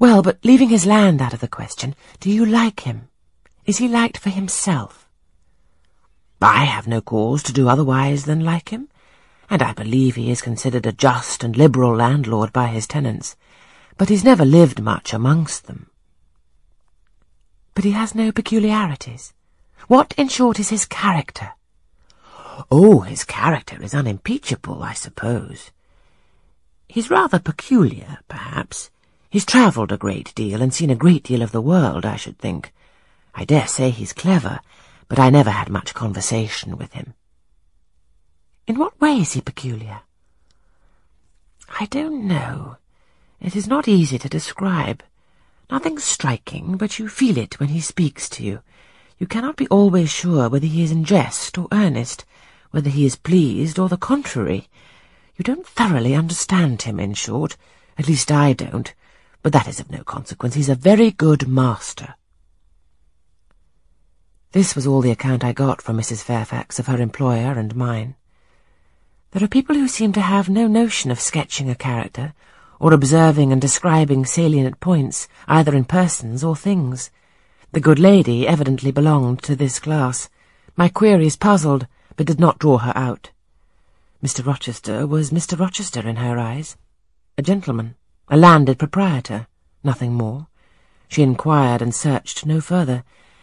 Well, but leaving his land out of the question, do you like him? Is he liked for himself? I have no cause to do otherwise than like him, and I believe he is considered a just and liberal landlord by his tenants, but he's never lived much amongst them. But he has no peculiarities. What, in short, is his character? Oh, his character is unimpeachable, I suppose. He's rather peculiar, perhaps. He's travelled a great deal and seen a great deal of the world, I should think. I dare say he's clever, but I never had much conversation with him. In what way is he peculiar? I don't know. It is not easy to describe. Nothing striking, but you feel it when he speaks to you. You cannot be always sure whether he is in jest or earnest, whether he is pleased or the contrary. You don't thoroughly understand him, in short. At least I don't. But that is of no consequence. He's a very good master. This was all the account I got from Mrs. Fairfax of her employer and mine. There are people who seem to have no notion of sketching a character, or observing and describing salient points, either in persons or things. The good lady evidently belonged to this class. My queries puzzled, but did not draw her out. Mr. Rochester was Mr. Rochester in her eyes. A gentleman, a landed proprietor, nothing more. She inquired and searched no further,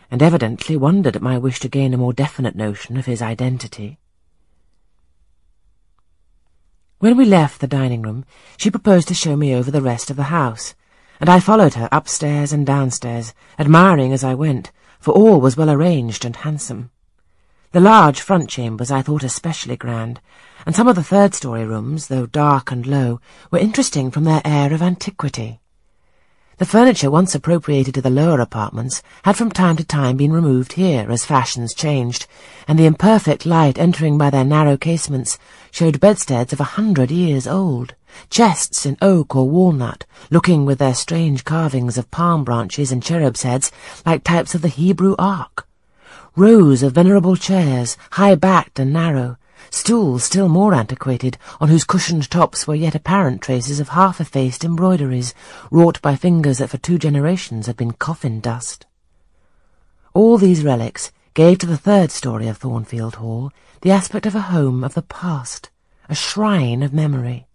and evidently wondered at my wish to gain a more definite notion of his identity. When we left the dining-room, she proposed to show me over the rest of the house, and I followed her upstairs and downstairs, admiring as I went, for all was well arranged and handsome. The large front chambers I thought especially grand, and some of the third-story rooms, though dark and low, were interesting from their air of antiquity. The furniture once appropriated to the lower apartments had from time to time been removed here as fashions changed, and the imperfect light entering by their narrow casements showed bedsteads of a hundred years old, chests in oak or walnut, looking with their strange carvings of palm branches and cherubs' heads like types of the Hebrew Ark rows of venerable chairs, high-backed and narrow, stools still more antiquated, on whose cushioned tops were yet apparent traces of half-effaced embroideries, wrought by fingers that for two generations had been coffin dust. All these relics gave to the third story of Thornfield Hall the aspect of a home of the past, a shrine of memory.